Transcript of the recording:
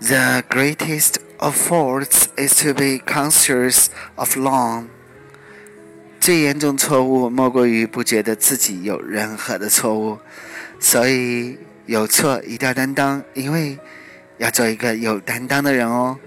the greatest of faults is to be conscious of long. 最严重错误莫过于不觉得自己有任何的错误。所以有错一定要担当因为要做一个有担当的人哦。